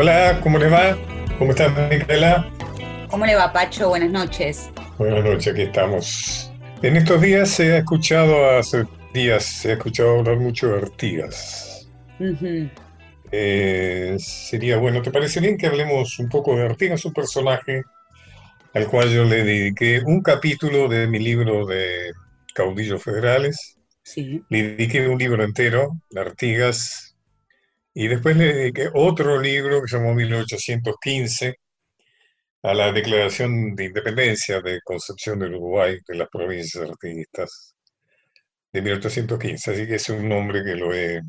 Hola, ¿cómo le va? ¿Cómo estás, Micaela? ¿Cómo le va, Pacho? Buenas noches. Buenas noches, aquí estamos. En estos días se ha escuchado, hace días se ha escuchado hablar mucho de Artigas. Eh, sería bueno, ¿te parece bien que hablemos un poco de Artigas, un personaje al cual yo le dediqué un capítulo de mi libro de Caudillos Federales? Sí. Le dediqué un libro entero, Artigas, y después le dediqué otro libro que se llamó 1815, a la Declaración de Independencia de Concepción del Uruguay, de las provincias artiguistas, de 1815. Así que es un nombre que lo he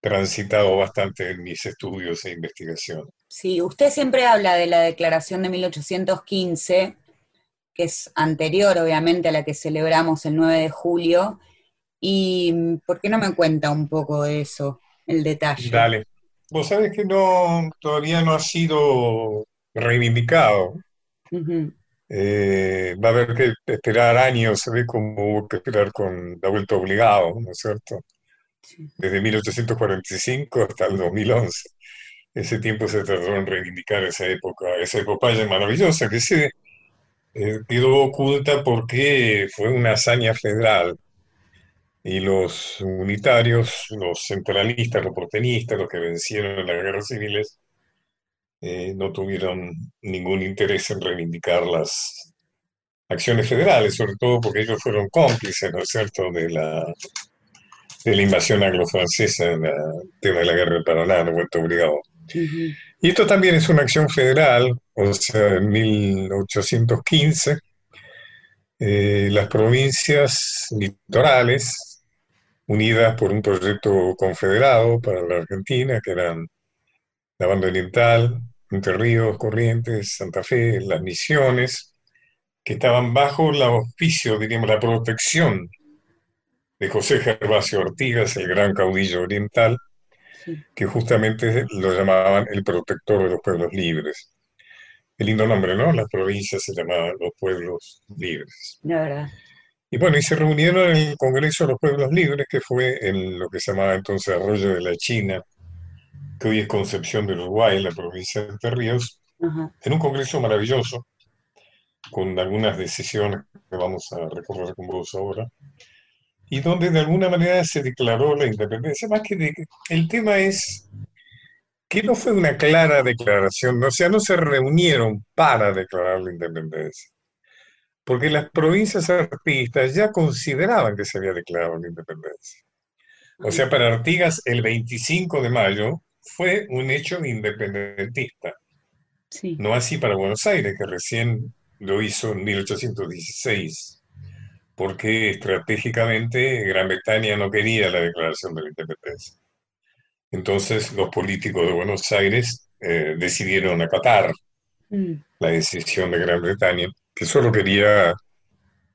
transitado bastante en mis estudios e investigación. Sí, usted siempre habla de la Declaración de 1815, que es anterior, obviamente, a la que celebramos el 9 de julio. ¿Y por qué no me cuenta un poco de eso, el detalle? Dale. Vos sabés que no, todavía no ha sido reivindicado. Eh, va a haber que esperar años, se ve como hubo que esperar con la vuelta obligado, ¿no es cierto? Desde 1845 hasta el 2011. Ese tiempo se tardó en reivindicar esa época, esa epopeya maravillosa que se eh, quedó oculta porque fue una hazaña federal. Y los unitarios, los centralistas, los porteñistas, los que vencieron en las guerras civiles, eh, no tuvieron ningún interés en reivindicar las acciones federales, sobre todo porque ellos fueron cómplices, ¿no es cierto?, de la, de la invasión anglo-francesa en el tema de la guerra del Paraná, de vuelta obligado. Y esto también es una acción federal, o sea, en 1815, eh, las provincias litorales, unidas por un proyecto confederado para la Argentina, que eran la banda oriental, entre Ríos, Corrientes, Santa Fe, las misiones, que estaban bajo el auspicio, diríamos, la protección de José Gervasio Ortigas, el gran caudillo oriental, que justamente lo llamaban el protector de los pueblos libres. El lindo nombre, ¿no? Las provincias se llamaban los pueblos libres. La verdad. Y bueno, y se reunieron en el Congreso de los Pueblos Libres, que fue en lo que se llamaba entonces Arroyo de la China, que hoy es Concepción del Uruguay, la provincia de Entre Ríos, en un congreso maravilloso, con algunas decisiones que vamos a recorrer con vos ahora, y donde de alguna manera se declaró la independencia, más que de, el tema es que no fue una clara declaración, o sea, no se reunieron para declarar la independencia, porque las provincias artistas ya consideraban que se había declarado la independencia. O sea, para Artigas el 25 de mayo fue un hecho independentista. No así para Buenos Aires, que recién lo hizo en 1816, porque estratégicamente Gran Bretaña no quería la declaración de la independencia. Entonces los políticos de Buenos Aires eh, decidieron acatar mm. la decisión de Gran Bretaña, que solo quería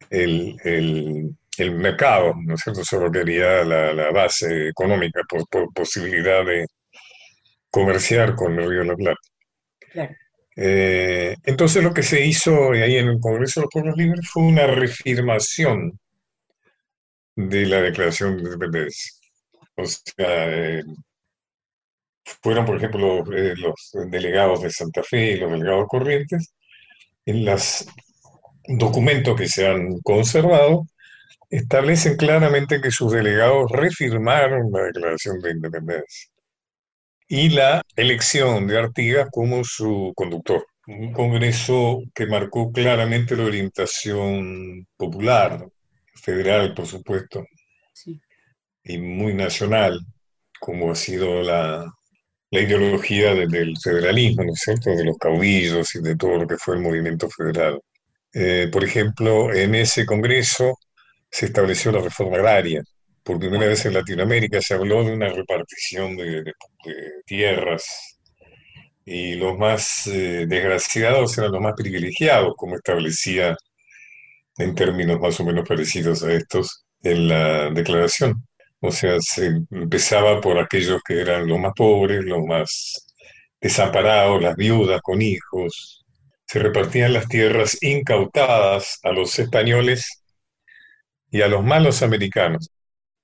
el, mercado, ¿no es cierto? Solo quería la, base económica por, por posibilidad de, comerciar con el Río de la Plata. Eh, entonces lo que se hizo ahí en el Congreso de los Pueblos Libres fue una reafirmación de la Declaración de Independencia. O sea, eh, fueron, por ejemplo, eh, los, delegados de Santa Fe y los delegados Corrientes, en los documentos que se han conservado, establecen claramente que sus delegados refirmaron la Declaración de Independencia y la elección de Artigas como su conductor. Un congreso que marcó claramente la orientación popular, federal, por supuesto, y muy nacional, como ha sido la, ideología del federalismo, ¿no es cierto?, de los caudillos y de todo lo que fue el movimiento federal. Eh, por ejemplo, en ese congreso se estableció la reforma agraria, por primera vez en Latinoamérica se habló de una repartición de, tierras y los más eh, desgraciados eran los más privilegiados, como establecía en términos más o menos parecidos a estos en la declaración. O sea, se empezaba por aquellos que eran los más pobres, los más desamparados, las viudas con hijos. Se repartían las tierras incautadas a los españoles y a los malos americanos.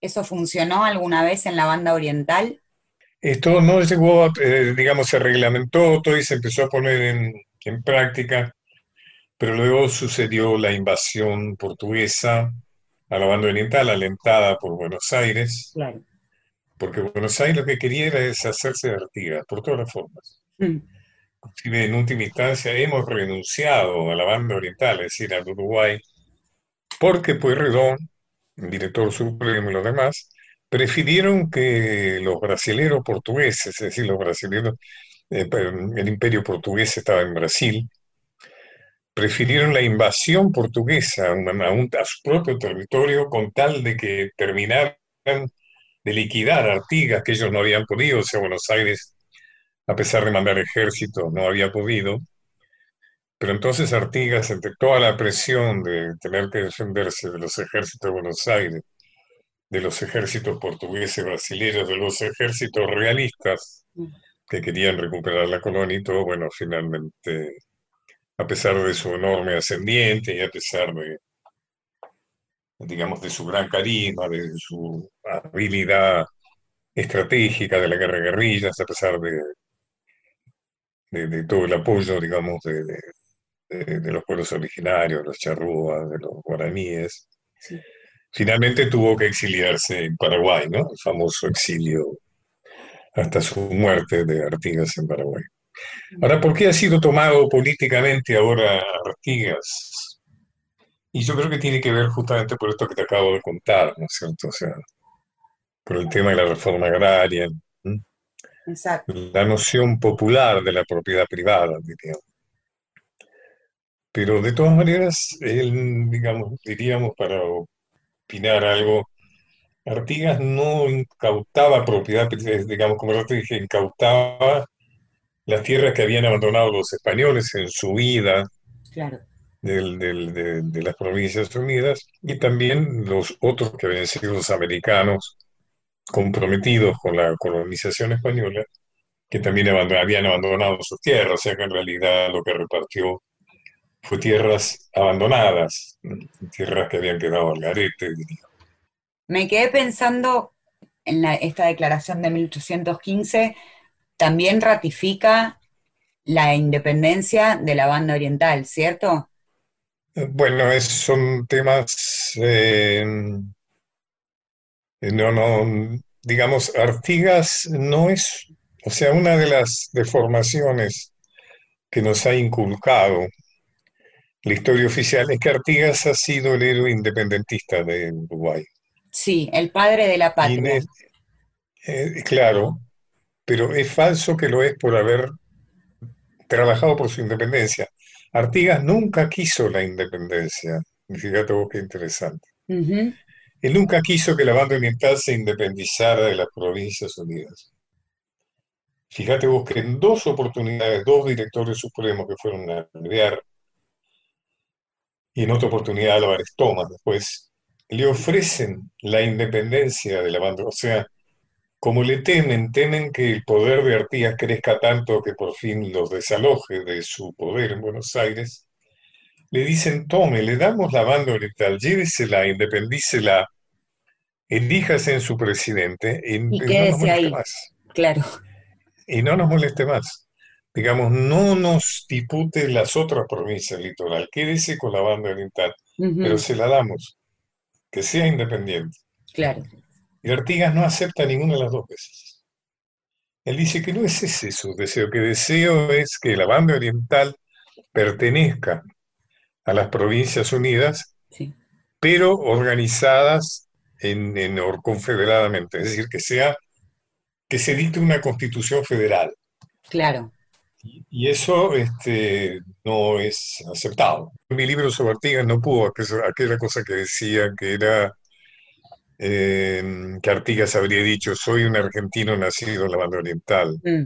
¿Eso funcionó alguna vez en la banda oriental? Esto no llegó, eh, digamos, se reglamentó todo y se empezó a poner en, en práctica, pero luego sucedió la invasión portuguesa a la banda oriental, alentada por Buenos Aires, porque Buenos Aires lo que quería era deshacerse de Artigas, por todas las formas. Mm. En última instancia hemos renunciado a la banda oriental, es decir, al Uruguay, porque Pueyrredón, director supremo y los demás, prefirieron que los brasileros portugueses, es decir, los brasileños, eh, el imperio portugués estaba en Brasil, prefirieron la invasión portuguesa a, su propio territorio con tal de que terminaran de liquidar Artigas, que ellos no habían podido, o sea, Buenos Aires, a pesar de mandar ejércitos, no había podido. Pero entonces Artigas, entre toda la presión de tener que defenderse de los ejércitos de Buenos Aires, de los ejércitos portugueses, brasileños, de los ejércitos realistas que querían recuperar la colonia y todo, bueno, finalmente a pesar de su enorme ascendiente y a pesar de, digamos, de su gran carisma, de su habilidad estratégica de la guerra de guerrillas, a pesar de, de, todo el apoyo, digamos, de, los pueblos originarios, los charrúas, de los guaraníes. Finalmente tuvo que exiliarse en Paraguay, ¿no? El famoso exilio hasta su muerte de Artigas en Paraguay. Ahora, ¿por qué ha sido tomado políticamente ahora Artigas? Y yo creo que tiene que ver justamente por esto que te acabo de contar, ¿no es cierto? O sea, por el tema de la reforma agraria, Exacto. la noción popular de la propiedad privada, diríamos. Pero de todas maneras, él, digamos, diríamos, para opinar algo, Artigas no incautaba propiedad, digamos, como yo te dije, incautaba las tierras que habían abandonado los españoles en su vida de, las Provincias Unidas y también los otros que habían sido los americanos comprometidos con la colonización española, que también habían abandonado sus tierras, o sea que en realidad lo que repartió fue tierras abandonadas, tierras que habían quedado al garete. Me quedé pensando en esta declaración de 1815 también ratifica la independencia de la banda oriental, ¿cierto? Bueno, son temas, eh, no, no, digamos, Artigas no es, o sea, una de las deformaciones que nos ha inculcado la historia oficial es que Artigas ha sido el héroe independentista de Uruguay. Sí, el padre de la patria. Eh, claro, pero es falso que lo es por haber trabajado por su independencia. Artigas nunca quiso la independencia. Fíjate vos qué interesante. Él nunca quiso que la banda oriental se independizara de las Provincias Unidas. Fíjate vos que en dos oportunidades, dos directores supremos que fueron a enviar, y en otra oportunidad Álvarez Thomas después, le ofrecen la independencia de la banda, o sea, como le temen, temen que el poder de Artigas crezca tanto que por fin los desaloje de su poder en Buenos Aires, le dicen, tome, le damos la banda oriental, llévesela, independícela, elíjase en su presidente y, no nos moleste más. Claro. Y no nos moleste más. Digamos, no nos dispute las otras provincias litoral, quédese con la banda oriental, pero se la damos, que sea independiente. Claro. Y Artigas no acepta ninguna de las dos veces. Él dice que no es ese su deseo, que deseo es que la banda oriental pertenezca a las Provincias Unidas, pero organizadas en, en, confederadamente, es decir, que sea que se dicte una constitución federal. Claro. Y, eso este, no es aceptado. En mi libro sobre Artigas no pudo aquella cosa que decía que era eh, que Artigas habría dicho, soy un argentino nacido en la banda oriental. Mm.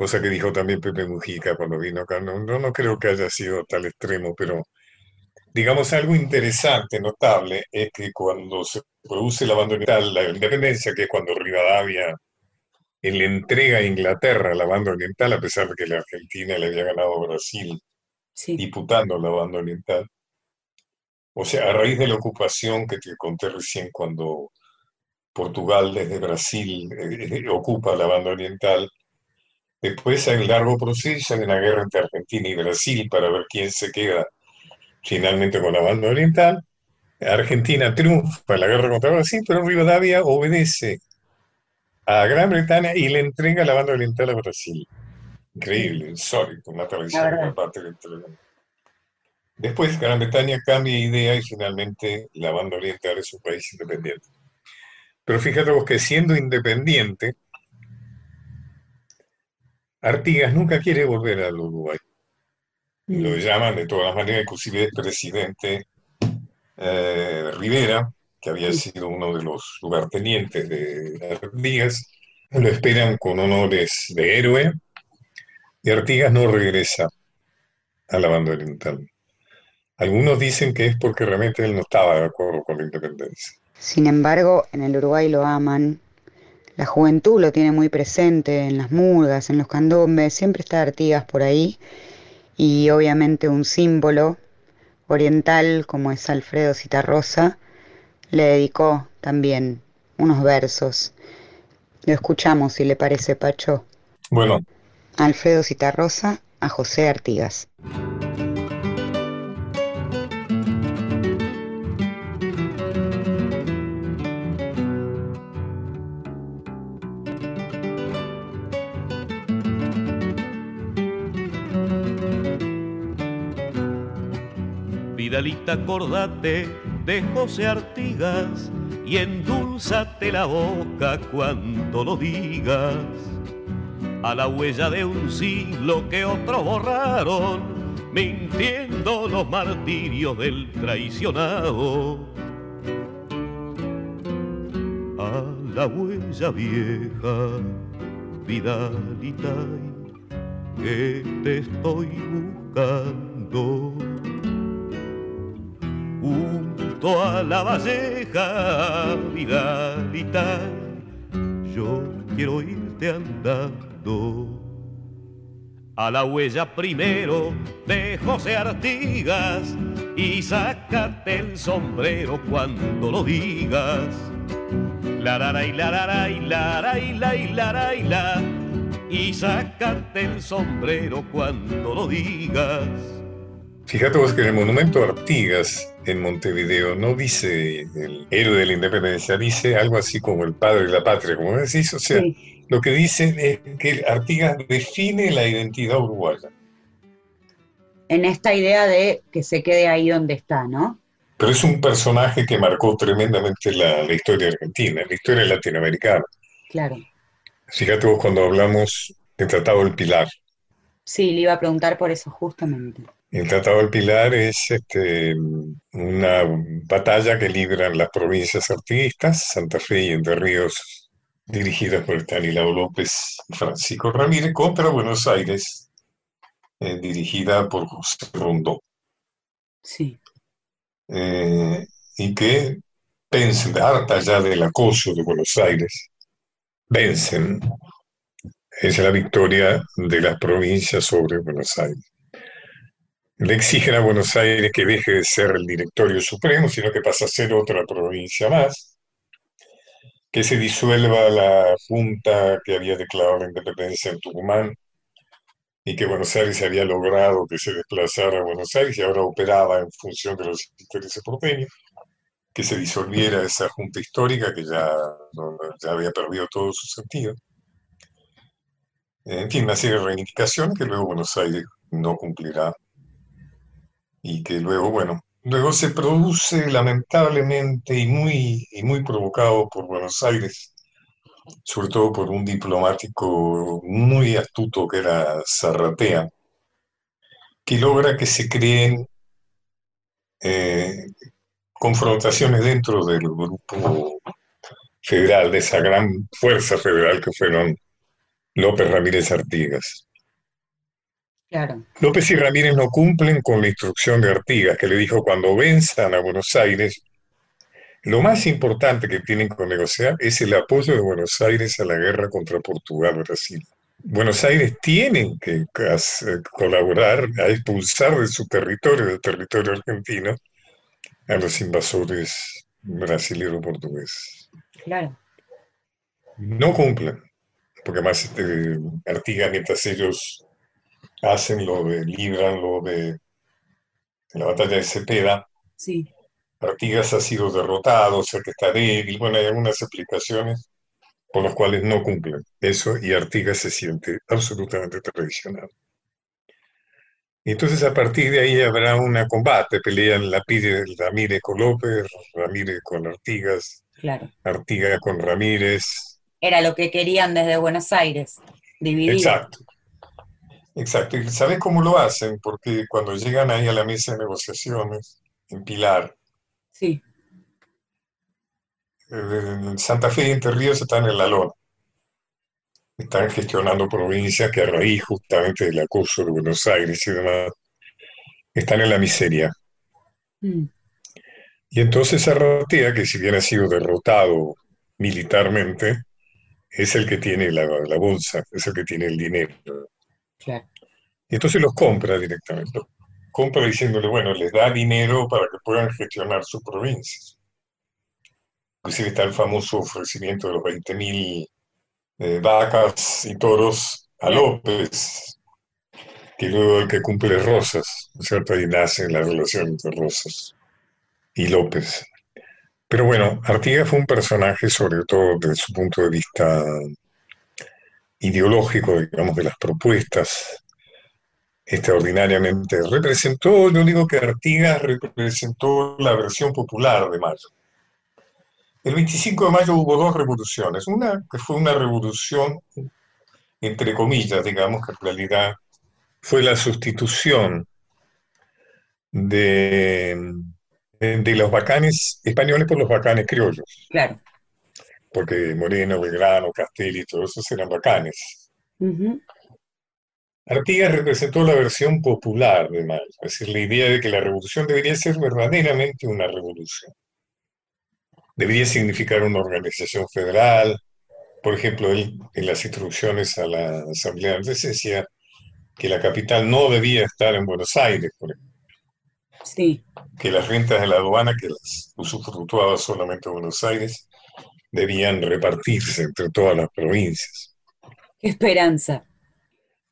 Cosa que dijo también Pepe Mujica cuando vino acá. No, no, creo que haya sido tal extremo, pero digamos algo interesante, notable, es que cuando se produce la banda oriental, la independencia, que es cuando Rivadavia le entrega a Inglaterra la banda oriental, a pesar de que la Argentina le había ganado a Brasil diputando la banda oriental, o sea, a raíz de la ocupación que te conté recién cuando Portugal desde Brasil eh, ocupa la banda oriental. Después hay un largo proceso, hay una guerra entre Argentina y Brasil para ver quién se queda finalmente con la banda oriental. Argentina triunfa en la guerra contra Brasil, pero Rivadavia obedece a Gran Bretaña y le entrega la banda oriental a Brasil. Increíble, insólito, una tradición por parte de Después Gran Bretaña cambia idea y finalmente la banda oriental es un país independiente. Pero fíjate vos que siendo independiente, Artigas nunca quiere volver al Uruguay. Lo llaman de todas maneras, inclusive el presidente eh, Rivera, que había sido uno de los lugartenientes de Artigas, lo esperan con honores de héroe, y Artigas no regresa a la banda oriental. Algunos dicen que es porque realmente él no estaba de acuerdo con la independencia. Sin embargo, en el Uruguay lo aman. La juventud lo tiene muy presente en las murgas, en los candombes, siempre está Artigas por ahí. Y obviamente un símbolo oriental como es Alfredo Citarrosa le dedicó también unos versos. Lo escuchamos si le parece, Pacho. Bueno. Alfredo Citarrosa a José Artigas. Vidalita, acordate de José Artigas y endulzate la boca cuando lo digas. A la huella de un siglo que otros borraron, mintiendo los martirios del traicionado. A la huella vieja, Vidalita, que te estoy buscando junto a la valleja, Vidalita, yo quiero irte andando. A la huella primero de José Artigas y sácate el sombrero cuando lo digas. La la y la la y la la y la y la y la y sácate el sombrero cuando lo digas. Fíjate vos que en el monumento Artigas en Montevideo no dice el héroe de la independencia, dice algo así como el padre de la patria, como decís. O sea, lo que dice es que Artigas define la identidad uruguaya. En esta idea de que se quede ahí donde está, ¿no? Pero es un personaje que marcó tremendamente la, la historia argentina, la historia latinoamericana. Claro. Fíjate vos cuando hablamos del Tratado del Pilar. Sí, le iba a preguntar por eso justamente. El Tratado del Pilar es este, una batalla que libran las provincias artiguistas, Santa Fe y Entre Ríos, dirigidas por Estanislao López y Francisco Ramírez, contra Buenos Aires, eh, dirigida por José Rondó. Sí. Eh, y que vencen, harta ya del acoso de Buenos Aires, vencen. Es la victoria de las provincias sobre Buenos Aires le exigen a Buenos Aires que deje de ser el directorio supremo, sino que pase a ser otra provincia más, que se disuelva la junta que había declarado la independencia en Tucumán y que Buenos Aires había logrado que se desplazara a Buenos Aires y ahora operaba en función de los intereses porteños, que se disolviera esa junta histórica que ya, ya había perdido todo su sentido. En fin, una serie de reivindicaciones que luego Buenos Aires no cumplirá y que luego, bueno, luego se produce lamentablemente y muy, y muy provocado por Buenos Aires, sobre todo por un diplomático muy astuto que era Zarratea, que logra que se creen eh, confrontaciones dentro del grupo federal, de esa gran fuerza federal que fueron López Ramírez Artigas. López y Ramírez no cumplen con la instrucción de Artigas, que le dijo cuando venzan a Buenos Aires, lo más importante que tienen que negociar es el apoyo de Buenos Aires a la guerra contra Portugal-Brasil. Buenos Aires tiene que colaborar a expulsar de su territorio, del territorio argentino, a los invasores brasileños portugueses. Claro. No cumplen, porque más este, Artigas, mientras ellos hacen lo de, libran lo de la batalla de Cepeda, sí. Artigas ha sido derrotado, o sea que está débil, bueno, hay algunas explicaciones por las cuales no cumplen eso y Artigas se siente absolutamente traicionado. Entonces a partir de ahí habrá un combate, pelean la pide Ramírez con López, Ramírez con Artigas, claro. Artigas con Ramírez. Era lo que querían desde Buenos Aires, dividir. Exacto. Exacto. ¿Y sabes cómo lo hacen? Porque cuando llegan ahí a la mesa de negociaciones, en Pilar, sí. en Santa Fe y Entre Ríos están en la lona están gestionando provincias que a raíz justamente del acoso de Buenos Aires y demás, están en la miseria. Mm. Y entonces Arratia, que si bien ha sido derrotado militarmente, es el que tiene la, bolsa, es el que tiene el dinero. Y entonces los compra directamente. compra diciéndole, bueno, les da dinero para que puedan gestionar sus provincias. Inclusive está el famoso ofrecimiento de los 20 mil vacas y toros a López, que luego el que cumple Rosas, ¿cierto? Ahí nace la relación entre Rosas y López. Pero bueno, Artigas fue un personaje, sobre todo desde su punto de vista ideológico, digamos, de las propuestas, extraordinariamente. Representó, yo digo que Artigas representó la versión popular de Mayo. El 25 de mayo hubo dos revoluciones. Una que fue una revolución, entre comillas, digamos, que en realidad fue la sustitución de, de los bacanes españoles por los bacanes criollos. Claro. Porque Moreno, Belgrano, Castelli, todos esos eran bacanes. Artigas representó la versión popular de Mayo, es decir, la idea de que la revolución debería ser verdaderamente una revolución debería significar una organización federal. Por ejemplo, él en las instrucciones a la Asamblea antes decía que la capital no debía estar en Buenos Aires, por ejemplo. Sí. Que las rentas de la aduana, que las usufructuaba solamente Buenos Aires, debían repartirse entre todas las provincias. ¡Qué esperanza!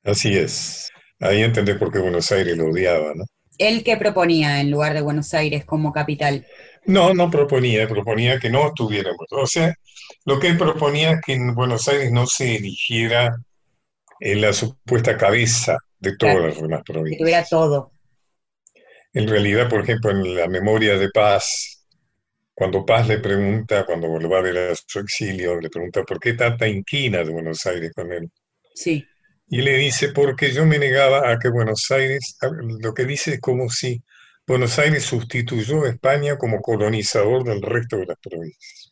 Así es. Ahí entendés por qué Buenos Aires lo odiaba, ¿no? ¿Él qué proponía en lugar de Buenos Aires como capital? No, no proponía, proponía que no estuviéramos. O sea, lo que él proponía es que en Buenos Aires no se eligiera en la supuesta cabeza de todas las demás provincias. Que tuviera todo. En realidad, por ejemplo, en la memoria de Paz, cuando Paz le pregunta, cuando ver a su exilio, le pregunta por qué tanta inquina de Buenos Aires con él. Sí. Y le dice, porque yo me negaba a que Buenos Aires, lo que dice es como si Buenos Aires sustituyó a España como colonizador del resto de las provincias.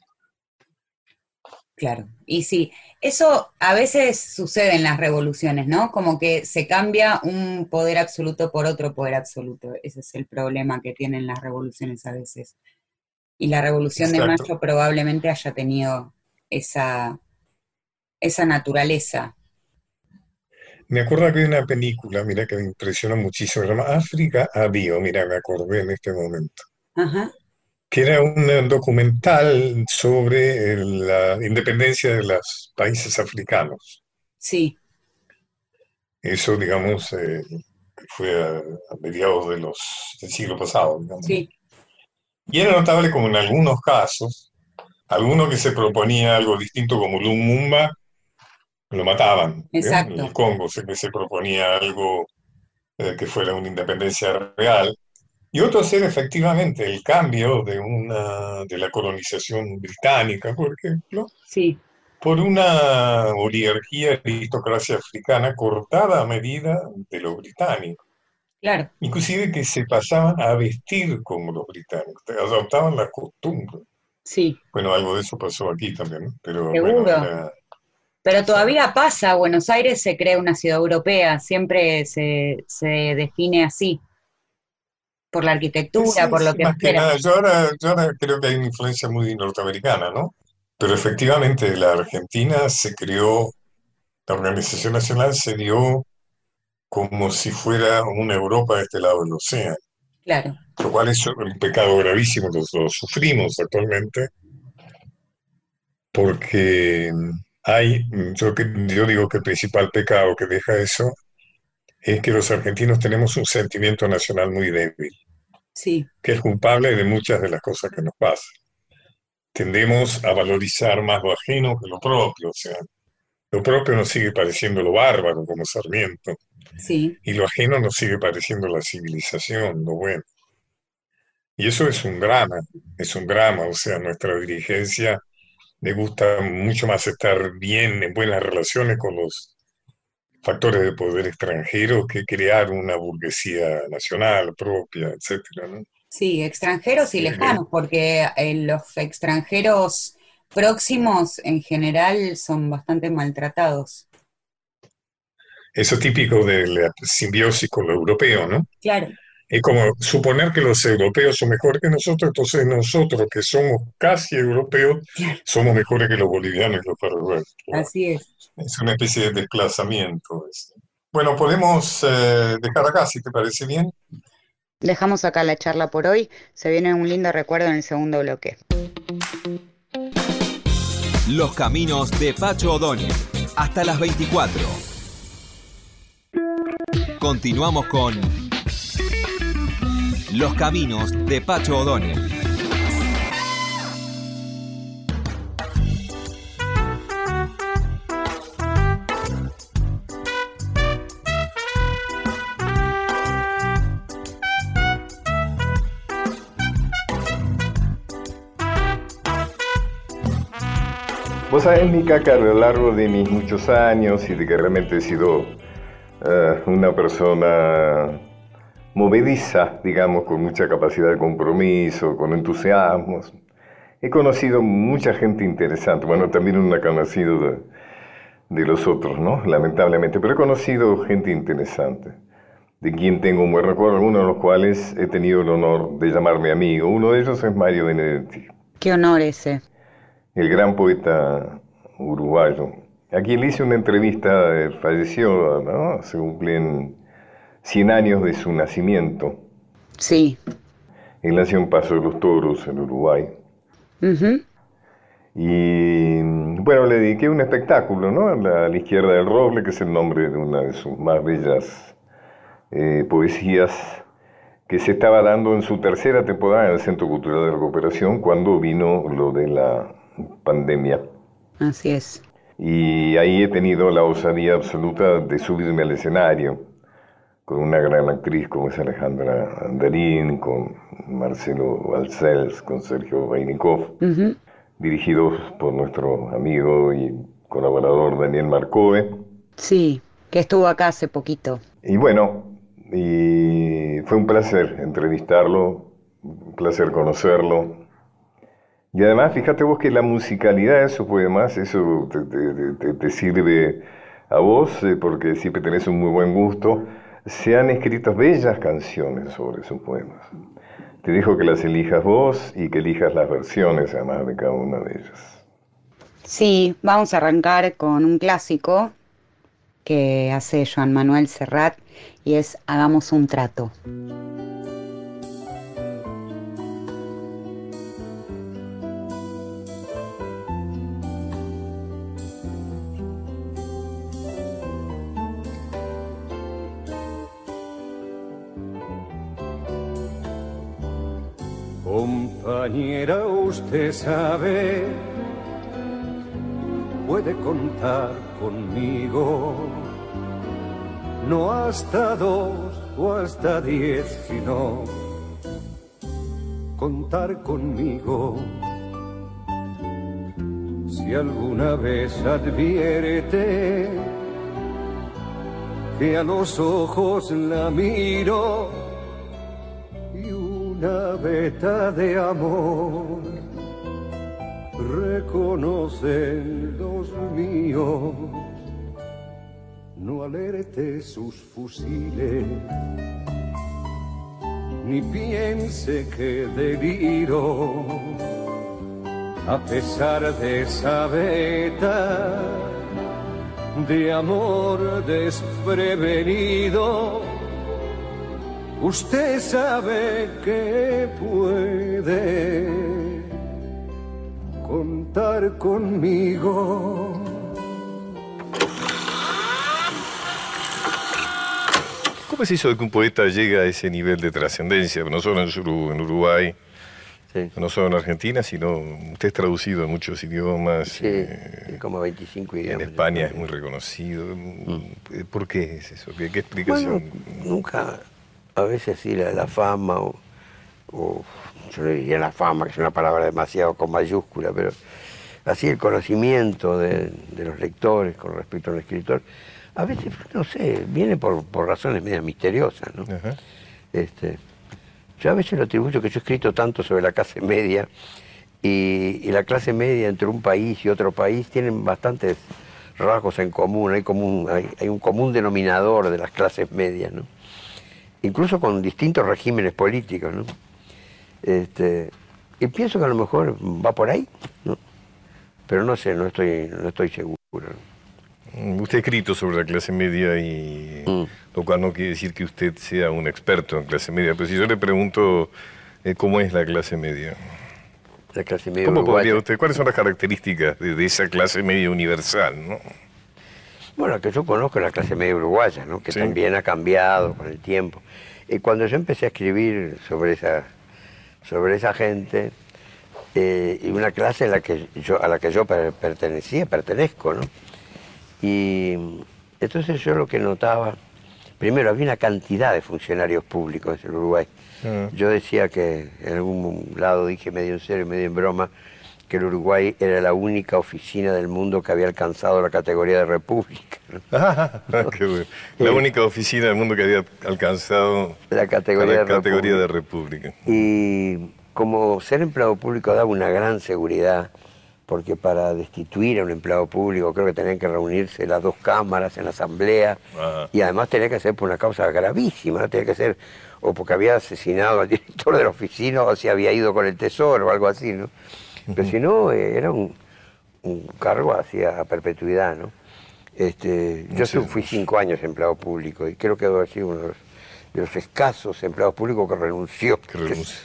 Claro, y sí, eso a veces sucede en las revoluciones, ¿no? Como que se cambia un poder absoluto por otro poder absoluto. Ese es el problema que tienen las revoluciones a veces. Y la revolución de Mayo probablemente haya tenido esa, esa naturaleza. Me acuerdo que hay una película, mira, que me impresionó muchísimo, se llama África Adiós, mira, me acordé en este momento. Que era un documental sobre la independencia de los países africanos. Sí. Eso, digamos, eh, fue a, mediados de los, del siglo pasado, digamos. Sí. Y era notable como en algunos casos, alguno que se proponía algo distinto como Lumumba, lo mataban. ¿eh? En el Congo se, se proponía algo eh, que fuera una independencia real. Y otros era efectivamente el cambio de, una, de la colonización británica, por ejemplo, sí. por una oligarquía aristocracia africana cortada a medida de los británicos. Claro. Inclusive que se pasaban a vestir como los británicos, adoptaban la costumbre. Sí. Bueno, algo de eso pasó aquí también, pero Seguro. Pero todavía pasa, Buenos Aires se cree una ciudad europea, siempre se, define así, por la arquitectura, por lo que... Más que nada, yo ahora, yo ahora creo que hay una influencia muy norteamericana, ¿no? Pero efectivamente la Argentina se creó, la Organización Nacional se dio como si fuera una Europa de este lado del océano. Claro. Lo cual es un pecado gravísimo, lo sufrimos actualmente, porque hay, yo, yo digo que el principal pecado que deja eso es que los argentinos tenemos un sentimiento nacional muy débil, sí. que es culpable de muchas de las cosas que nos pasan. Tendemos a valorizar más lo ajeno que lo propio, o sea, lo propio nos sigue pareciendo lo bárbaro, como Sarmiento, sí. y lo ajeno nos sigue pareciendo la civilización, lo bueno. Y eso es un drama, es un drama, o sea, nuestra dirigencia le gusta mucho más estar bien, en buenas relaciones con los factores de poder extranjero que crear una burguesía nacional propia, etcétera, ¿no? Sí, extranjeros y lejanos, porque eh, los extranjeros próximos en general son bastante maltratados. Eso es típico de la simbiosis con lo europeo, ¿no? Claro. Es como suponer que los europeos son mejores que nosotros, entonces nosotros que somos casi europeos, somos mejores que los bolivianos y los paraguayos. Así es. Es una especie de desplazamiento. Bueno, podemos eh, dejar acá, si te parece bien. Dejamos acá la charla por hoy. Se viene un lindo recuerdo en el segundo bloque. Los caminos de Pacho O'Donnell. Hasta las 24. Continuamos con Los caminos de Pacho O'Donnell. Vos sabés, Mica, que a lo largo de mis muchos años y de que realmente he sido eh, una persona movediza, digamos, con mucha capacidad de compromiso, con entusiasmos, he conocido mucha gente interesante. Bueno, también una conocido de, de los otros, ¿no? Lamentablemente, pero he conocido gente interesante, de quien tengo un buen recuerdo, algunos de los cuales he tenido el honor de llamarme amigo. Uno de ellos es Mario Benedetti. Qué honor ese el gran poeta uruguayo, a quien le hice una entrevista, eh, falleció, ¿no? Se cumplen 100 años de su nacimiento. Sí. Él nació en Paso de los Toros, en Uruguay. Y bueno, le dediqué un espectáculo, ¿no? A la, izquierda del roble, que es el nombre de una de sus más bellas eh, poesías, que se estaba dando en su tercera temporada en el Centro Cultural de Recuperación cuando vino lo de la pandemia. Así es. Y ahí he tenido la osadía absoluta de subirme al escenario con una gran actriz como es Alejandra Andarín, con Marcelo Balcells, con Sergio Reinikov, dirigidos por nuestro amigo y colaborador Daniel Marcove. Sí, que estuvo acá hace poquito. Y bueno, y fue un placer entrevistarlo, un placer conocerlo, y además, fíjate vos que la musicalidad de sus poemas, eso te, sirve a vos, eh, porque siempre tenés un muy buen gusto. Se han escrito bellas canciones sobre sus poemas. Te dijo que las elijas vos y que elijas las versiones, además, de cada una de ellas. Sí, vamos a arrancar con un clásico que hace Joan Manuel Serrat y es Hagamos un trato. Compañera, usted sabe, puede contar conmigo, no hasta dos o hasta diez, sino contar conmigo. Si alguna vez advierte que a los ojos la miro, una veta de amor. Reconocen los míos, no alerte sus fusiles, ni piense que deliro, a pesar de esa veta de amor desprevenido Usted sabe que puede contar conmigo. ¿Cómo es eso de que un poeta llega a ese nivel de trascendencia? No solo en Uruguay, no solo en Argentina, sino usted es traducido en muchos idiomas. Sí, eh, como 25 idiomas. En España es muy reconocido. Mm. ¿Por qué es eso? ¿Qué, explicación? nunca, a veces sí, la, fama, o, yo le diría la fama, que es una palabra demasiado con mayúscula, pero así el conocimiento de, los lectores con respecto al escritor, a veces, no sé, viene por, razones medio misteriosas, ¿no? Este, yo a veces lo atribuyo que yo he escrito tanto sobre la clase media y, la clase media entre un país y otro país tienen bastantes rasgos en común, hay, común, hay, un común denominador de las clases medias, ¿no? Incluso con distintos regímenes políticos. ¿no? Este, y pienso que a lo mejor va por ahí, ¿no? pero no sé, no estoy, no estoy seguro. Mm, usted ha escrito sobre la clase media y mm. lo cual no quiere decir que usted sea un experto en clase media, pero si yo le pregunto eh, cómo es la clase media. La clase media ¿Cómo podría usted, cuáles son las características de, esa clase media universal? ¿no? Bueno, que yo conozco la clase media uruguaya, ¿no? que también ha cambiado con el tiempo. Y cuando yo empecé a escribir sobre esa, sobre esa gente, eh, y una clase a la que yo, a la que yo pertenecía, pertenezco, ¿no? Y entonces yo lo que notaba, primero había una cantidad de funcionarios públicos en Uruguay. Ah. Yo decía que en algún lado dije medio en serio, medio en broma, que el Uruguay era la única oficina del mundo que había alcanzado la categoría de república. Ah, la única oficina del mundo que había alcanzado la categoría, de república. Y como ser empleado público daba una gran seguridad porque para destituir a un empleado público creo que tenían que reunirse las dos cámaras en la asamblea y además tenía que ser por una causa gravísima, ¿no? tenía que ser o porque había asesinado al director de la oficina o si había ido con el tesoro o algo así, ¿no? Pero si no, eh, era un, cargo hacia perpetuidad, ¿no? Este, yo fui cinco años empleado público y creo que debo sido uno de los de los escasos empleados públicos que renunció,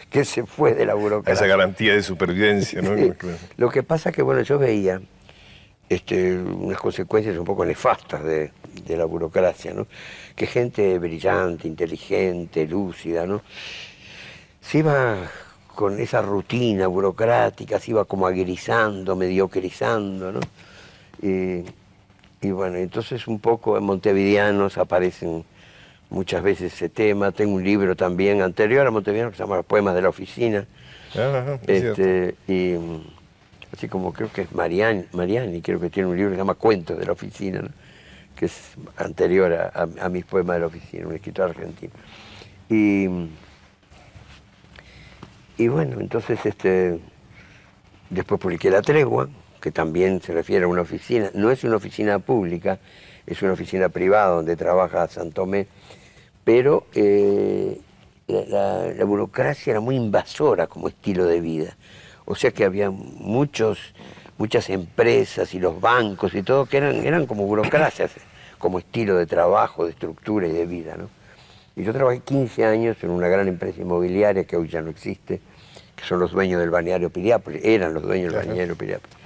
que, se fue de la burocracia. Esa garantía de supervivencia, ¿no? Lo que pasa es que, bueno, yo veía este, unas consecuencias un poco nefastas de, la burocracia, ¿no? Que gente brillante, inteligente, lúcida, ¿no? Se iba con esa rutina burocrática, se iba como aguerizando, mediocrizando, ¿no? Y, y bueno, entonces un poco en montevideanos aparecen muchas veces ese tema. Tengo un libro también anterior a Montevideo que se llama Los Poemas de la Oficina. Ah, este, y así como creo que es Mariani, Mariani, creo que tiene un libro que se llama Cuentos de la Oficina, que es anterior a, mis poemas de la oficina, un escritor argentino. Y, y bueno, entonces este, después publiqué La Tregua, que también se refiere a una oficina, no es una oficina pública, es una oficina privada donde trabaja Santomé pero eh, la, burocracia era muy invasora como estilo de vida. O sea que había muchos, muchas empresas y los bancos y todo que eran, eran como burocracias, como estilo de trabajo, de estructura y de vida. ¿no? Y yo trabajé 15 años en una gran empresa inmobiliaria que hoy ya no existe, que son los dueños del balneario Piriápolis, eran los dueños del balneario Piriápolis.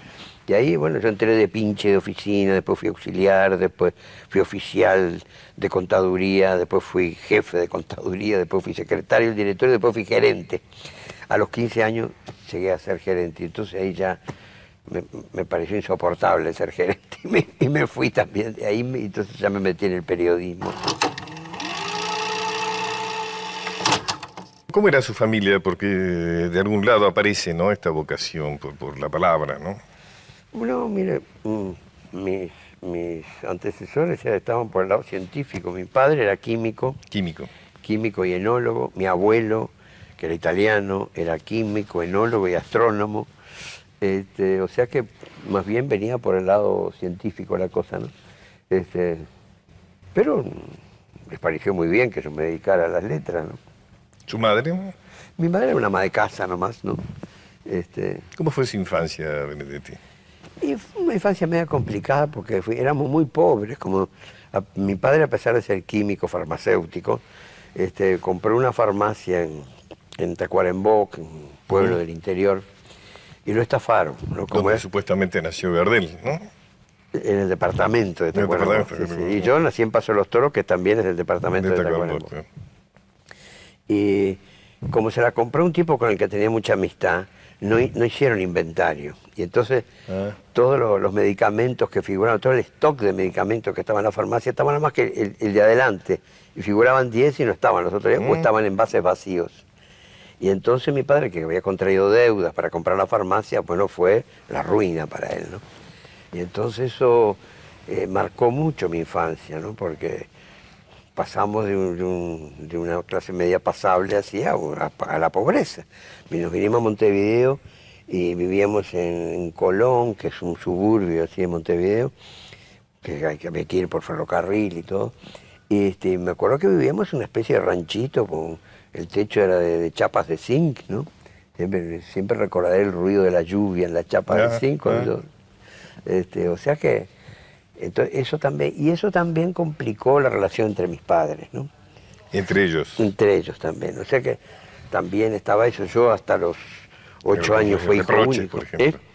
Y ahí, bueno, yo entré de pinche de oficina, después fui auxiliar, después fui oficial de contaduría, después fui jefe de contaduría, después fui secretario del directorio, después fui gerente. A los 15 años llegué a ser gerente, y entonces ahí ya me, pareció insoportable ser gerente y me, fui también de ahí, entonces ya me metí en el periodismo. ¿Cómo era su familia? Porque de algún lado aparece ¿no? esta vocación por, por la palabra, ¿no? Bueno, mire, mm, mis, antecesores ya estaban por el lado científico. Mi padre era químico. Químico. Químico y enólogo. Mi abuelo, que era italiano, era químico, enólogo y astrónomo. Este, o sea que más bien venía por el lado científico la cosa, ¿no? Este, pero les pareció muy bien que yo me dedicara a las letras, ¿no? ¿Su madre? Mi madre era una ama de casa nomás, ¿no? Este, ¿Cómo fue su infancia, Benedetti? Y fue una infancia media complicada porque éramos muy pobres. Como mi padre, a pesar de ser químico, farmacéutico, este, compró una farmacia en, en Tacuarembó, un pueblo del interior, y lo estafaron. ¿no? Como Donde es, supuestamente nació Gardel, ¿no? en el departamento de En Tacuarembó. departamento de sí, sí. Y yo nací en Paso de los Toros, que también es del departamento de, Tacuarembó, Tacuarembó. Y como se la compró un tipo con el que tenía mucha amistad, no, hi- no hicieron inventario. Y entonces Ah. todos los, los medicamentos que figuraban, todo el stock de medicamentos que estaban en la farmacia, estaban nada más que el, el de adelante. Y figuraban 10 y no estaban los otros 10, o estaban en bases vacíos. Y entonces mi padre, que había contraído deudas para comprar la farmacia, bueno, fue la ruina para él, ¿no? Y entonces eso eh, marcó mucho mi infancia, ¿no? Porque pasamos de, un- de un- de una clase media pasable así a, a- la pobreza. Y nos vinimos a Montevideo y vivíamos en, en Colón, que es un suburbio así de Montevideo, que hay que había que ir por ferrocarril y todo. Y este, me acuerdo que vivíamos en una especie de ranchito, con el techo era de, de chapas de zinc, ¿no? Siempre, siempre recordaré el ruido de la lluvia en las chapas Ah, de zinc. cuando- este, o sea que entonces, eso también, y eso también complicó la relación entre mis padres, ¿no? Entre ellos. Entre ellos también. O sea que también estaba eso. Yo hasta los ocho años fui hijo reproches, único. por ejemplo. ¿Eh?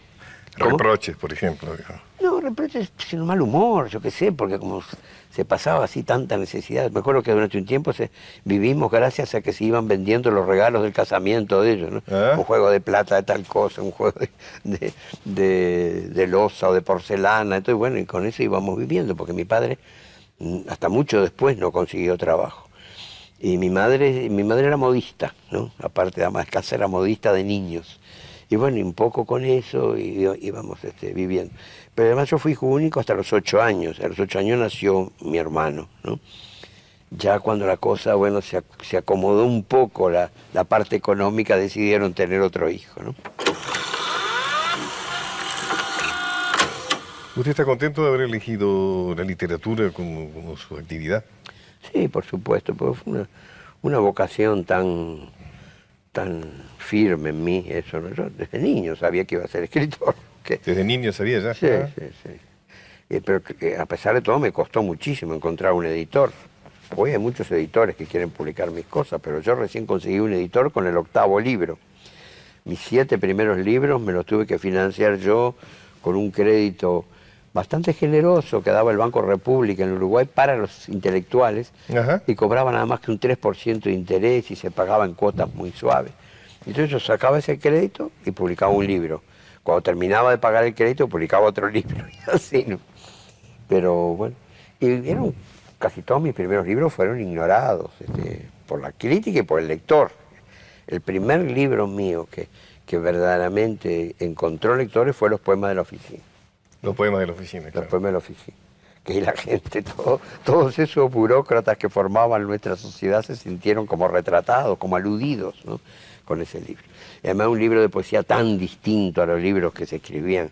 ¿Cómo? Reproches, por ejemplo. No, reproches sino mal humor, yo qué sé, porque como se pasaba así tanta necesidad. Me acuerdo que durante un tiempo se, vivimos gracias a que se iban vendiendo los regalos del casamiento de ellos, ¿no? Ah. Un juego de plata de tal cosa, un juego de, de, de- de loza o de porcelana. Entonces, bueno, y con eso íbamos viviendo, porque mi padre, mm, hasta mucho después, no consiguió trabajo. Y mi madre, mi madre era modista, ¿no? Aparte de casa, era modista de niños. Y bueno, y un poco con eso y- íbamos este, viviendo. Pero además yo fui hijo único hasta los ocho años. A los ocho años nació mi hermano, ¿no? Ya cuando la cosa, bueno, se, se acomodó un poco la, la parte económica, decidieron tener otro hijo, ¿no? ¿Usted está contento de haber elegido la literatura como, como su actividad? Sí, por supuesto, porque fue una, una vocación tan, tan firme en mí, eso. ¿no? Yo desde niño sabía que iba a ser escritor. que- ¿Desde niño sabía ya? Sí, Ah. sí, sí. Eh, pero que, a pesar de todo me costó muchísimo encontrar un editor. Hoy hay muchos editores que quieren publicar mis cosas, pero yo recién conseguí un editor con el octavo libro. Mis siete primeros libros me los tuve que financiar yo con un crédito bastante generoso que daba el Banco República en Uruguay para los intelectuales Ajá. y cobraba nada más que un 3% de interés y se pagaba en cuotas muy suaves. Entonces yo sacaba ese crédito y publicaba un libro. Cuando terminaba de pagar el crédito, publicaba otro libro y así, ¿no? Pero bueno, y eran, casi todos mis primeros libros fueron ignorados este, por la crítica y por el lector. El primer libro mío que, que verdaderamente encontró lectores fue Los Poemas de la Oficina. Los poemas de la oficina, Los claro. poemas de la oficina. Que la gente, todo- todos esos burócratas que formaban nuestra sociedad se sintieron como retratados, como aludidos ¿no? con ese libro. Y además un libro de poesía tan distinto a los libros que se escribían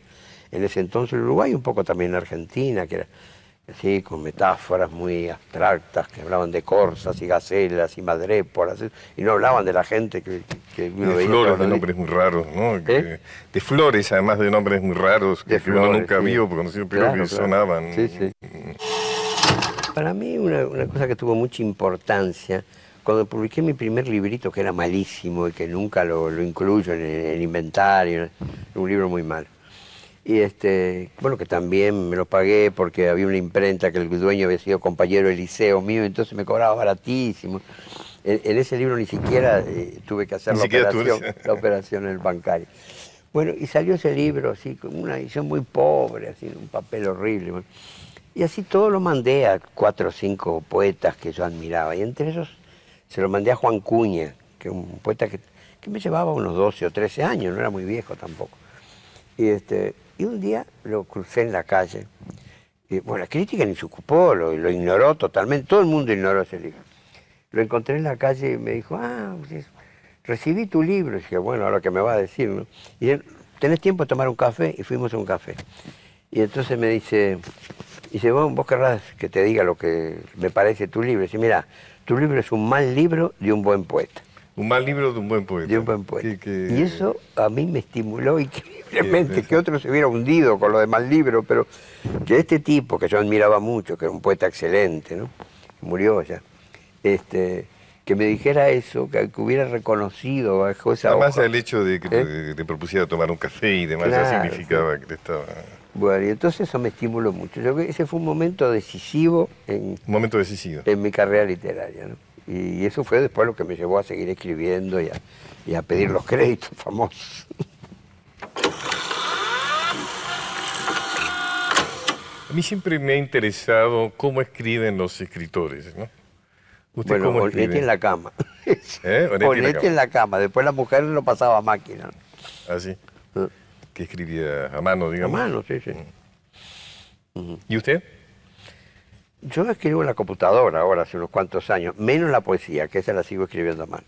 en ese entonces en Uruguay, un poco también en Argentina, que era así, con metáforas muy abstractas, que hablaban de corzas y gacelas y madréporas, ¿eh? y no hablaban de la gente que, que uno de veía flores, de nombres muy raros, ¿no? Que- ¿Eh? De flores, además de nombres muy raros que, De que uno nunca sí. vio, porque no sé, pero Claro, que claro. sonaban. Sí, sí. Para mí una, una cosa que tuvo mucha importancia, cuando publiqué mi primer librito, que era malísimo y que nunca lo, lo incluyo en el, el inventario, un libro muy malo. Y este, bueno, que también me lo pagué porque había una imprenta que el dueño había sido compañero del liceo mío, entonces me cobraba baratísimo. En, en ese libro ni siquiera eh, tuve que hacer la operación, la operación en el bancario. Bueno, y salió ese libro así, con una edición muy pobre, así, un papel horrible. bueno. Y así todo lo mandé a cuatro o cinco poetas que yo admiraba. Y entre esos se lo mandé a Juan Cuña, que es un poeta que, que me llevaba unos 12 o 13 años, no era muy viejo tampoco. Y, este, y un día lo crucé en la calle. Y, bueno, la crítica ni se ocupó, lo, lo ignoró totalmente. Todo el mundo ignoró ese libro. Lo encontré en la calle y me dijo, ah, pues, recibí tu libro. Y dije, bueno, ahora que me va a decir, ¿no? Y él, ¿tenés tiempo de tomar un café? Y fuimos a un café. Y entonces me dice, dice, vos, vos querrás que te diga lo que me parece tu libro. Y dice, mira, tu libro es un mal libro de un buen poeta. Un mal libro de un buen poeta. De un buen poeta. Que- que- Y eso a mí me estimuló increíblemente, que otro se hubiera hundido con lo de mal libro, pero que este tipo, que yo admiraba mucho, que era un poeta excelente, ¿no? Murió ya, este, que me dijera eso, que, hubiera reconocido bajo esa Además el hecho de que ¿Eh? te, propusiera tomar un café y demás ya significaba que te estaba... Bueno, y entonces eso me estimuló mucho. Yo creo que ese fue un momento decisivo en, un momento decisivo. en mi carrera literaria. ¿no? Y eso fue después lo que me llevó a seguir escribiendo y a, y a pedir los créditos famosos. A mí siempre me ha interesado cómo escriben los escritores, ¿no? ¿Usted bueno, cómo en la cama. ¿Eh? en la cama. Después la mujer lo pasaba a máquina. ¿Ah, sí? Ah. Que escribía a mano, digamos. A mano, sí, sí. Mm. ¿Y usted? Yo escribo en la computadora ahora, hace unos cuantos años, menos la poesía, que esa la sigo escribiendo a mano.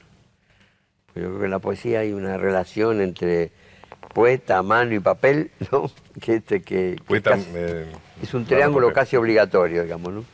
Yo creo que en la poesía hay una relación entre poeta, mano y papel, ¿no? Que, este, que, eh, es un triángulo casi obligatorio, digamos, ¿no?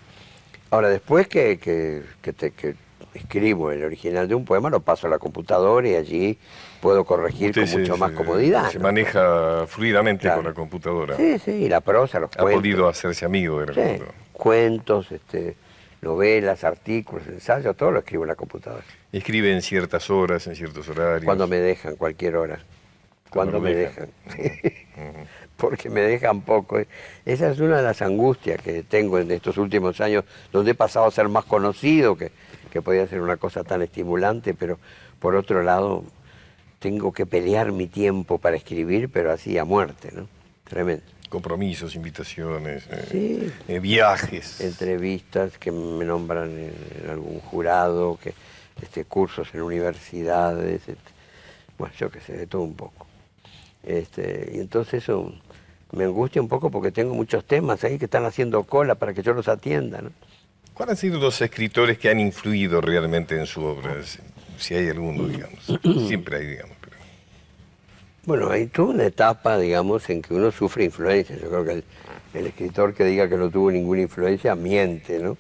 Ahora, después que, que, que, escribo el original de un poema, lo paso a la computadora y allí puedo corregir con mucho más comodidad. Se maneja fluidamente con la computadora. Sí, sí, y la prosa, los cuentos. Ha podido hacerse amigo de sí, Cuentos, este, novelas, artículos, ensayos, todo lo escribo en la computadora. Escribe en ciertas horas, en ciertos horarios. Cuando me dejan, cualquier hora. Cuando, me dejan. Porque me dejan poco. Esa es una de las angustias que tengo en estos últimos años, donde he pasado a ser más conocido, que, que podía ser una cosa tan estimulante, pero por otro lado, tengo que pelear mi tiempo para escribir, pero así a muerte, ¿no? Tremendo compromisos, invitaciones, eh, eh, viajes. Entrevistas que me nombran en, algún jurado, que este, cursos en universidades, bueno, yo qué sé, de todo un poco. Este, y entonces eso me angustia un poco porque tengo muchos temas ahí que están haciendo cola para que yo los atienda. ¿no? ¿Cuáles han sido los escritores que han influido realmente en su obra? Si hay alguno, digamos. Siempre hay, digamos. Bueno, hay toda una etapa, digamos, en que uno sufre influencia. Yo creo que el, escritor que diga que no tuvo ninguna influencia miente, ¿no?